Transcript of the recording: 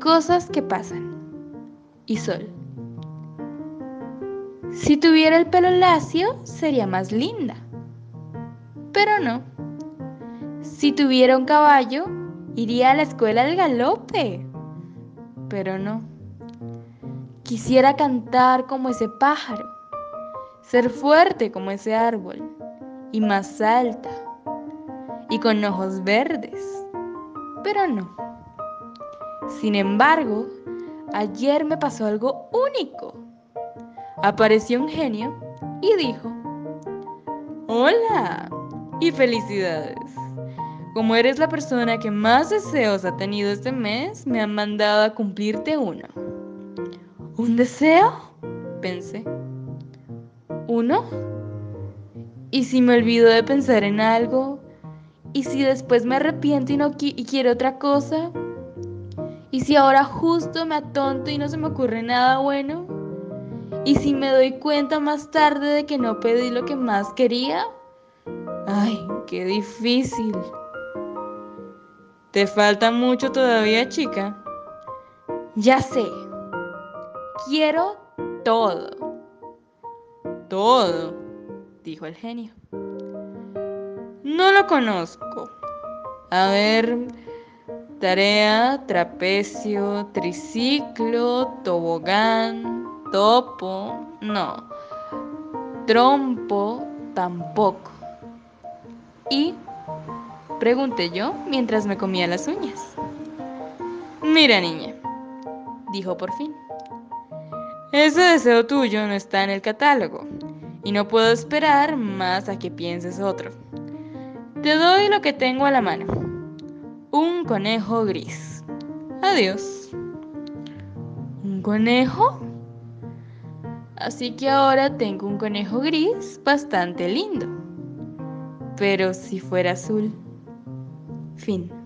Cosas que pasan. Y Sol. Si tuviera el pelo lacio, sería más linda. Pero no. Si tuviera un caballo, iría a la escuela del galope. Pero no. Quisiera cantar como ese pájaro, ser fuerte como ese árbol, y más alta, y con ojos verdes. Pero no. Sin embargo, ayer me pasó algo único. Apareció un genio y dijo, Hola y felicidades. Como eres la persona que más deseos ha tenido este mes, me han mandado a cumplirte uno. ¿Un deseo? Pensé. ¿Uno? ¿Y si me olvido de pensar en algo? ¿Y si después me arrepiento y, no y quiero otra cosa? ¿Y si ahora justo me atonto y no se me ocurre nada bueno? ¿Y si me doy cuenta más tarde de que no pedí lo que más quería? Ay, qué difícil. ¿Te falta mucho todavía, chica? Ya sé. Quiero todo. Todo, dijo el genio. No lo conozco. A ver, tarea, trapecio, triciclo, tobogán, topo, no. Trompo, tampoco. ¿Y? Pregunté yo mientras me comía las uñas. Mira, niña, dijo por fin. Ese deseo tuyo no está en el catálogo y no puedo esperar más a que pienses otro. Te doy lo que tengo a la mano. Un conejo gris. Adiós. ¿Un conejo? Así que ahora tengo un conejo gris bastante lindo. Pero si fuera azul. Fin.